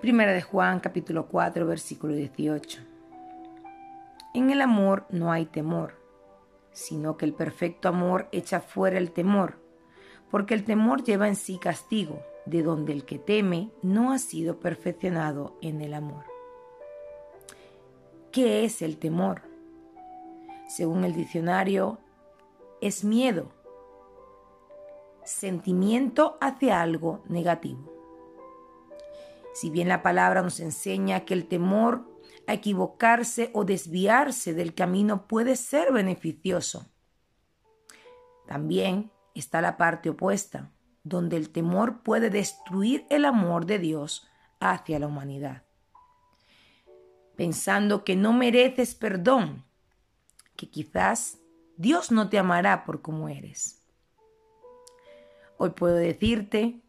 Primera de Juan capítulo 4 versículo 18. En el amor no hay temor, sino que el perfecto amor echa fuera el temor, porque el temor lleva en sí castigo, de donde el que teme no ha sido perfeccionado en el amor. ¿Qué es el temor? Según el diccionario, es miedo, sentimiento hacia algo negativo. Si bien la palabra nos enseña que el temor a equivocarse o desviarse del camino puede ser beneficioso, también está la parte opuesta, donde el temor puede destruir el amor de Dios hacia la humanidad. Pensando que no mereces perdón, que quizás Dios no te amará por como eres. Hoy puedo decirte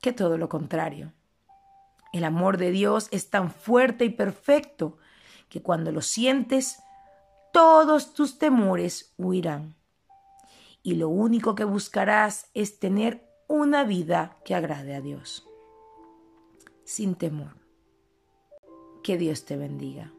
que todo lo contrario. El amor de Dios es tan fuerte y perfecto que cuando lo sientes, todos tus temores huirán. Y lo único que buscarás es tener una vida que agrade a Dios. Sin temor. Que Dios te bendiga.